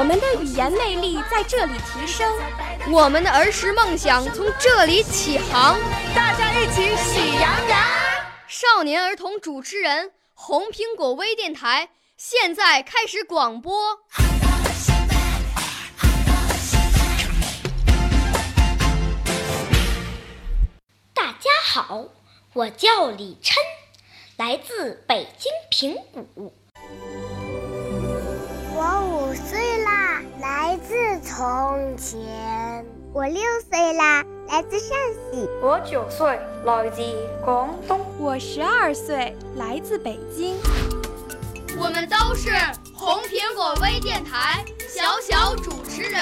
我们的语言魅力在这里提升，我们的儿时梦想从这里起航。大家一起喜羊羊。少年儿童主持人，红苹果微电台现在开始广播。大家好，我叫李琛，来自北京平谷。我五岁从前。我六岁啦，来自陕西。我九岁，来自广东。我十二岁，来自北京。我们都是红苹果微电台小小主持人。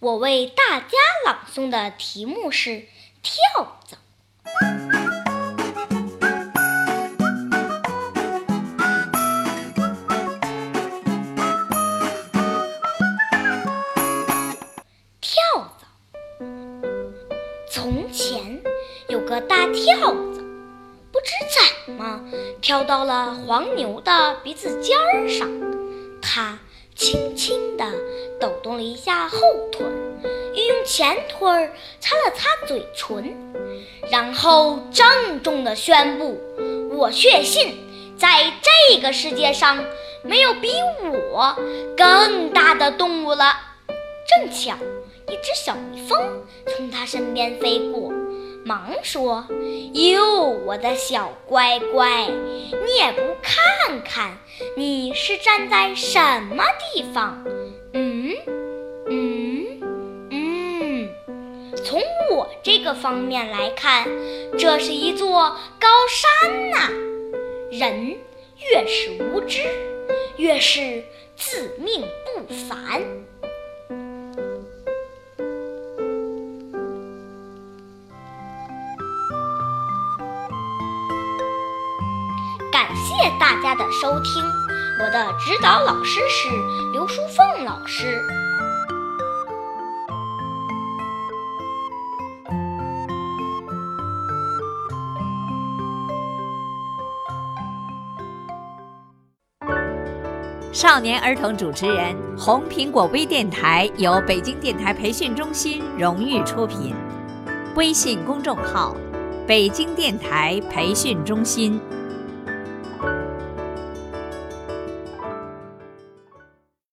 我为大家朗诵的题目是《跳蚤》。从前有个大跳蚤，不知怎么跳到了黄牛的鼻子尖儿上，它轻轻地抖动了一下后腿，又用前腿擦了擦嘴唇，然后郑重地宣布：“我确信，在这个世界上没有比我更大的动物了。”正巧。一只小蜜蜂从他身边飞过，忙说：“哟，我的小乖乖，你也不看看你是站在什么地方？嗯嗯嗯，从我这个方面来看，这是一座高山呐。人越是无知，越是自命不凡。”感谢大家的收听，我的指导老师是刘淑凤老师。少年儿童主持人，红苹果微电台由北京电台培训中心荣誉出品，微信公众号：北京电台培训中心。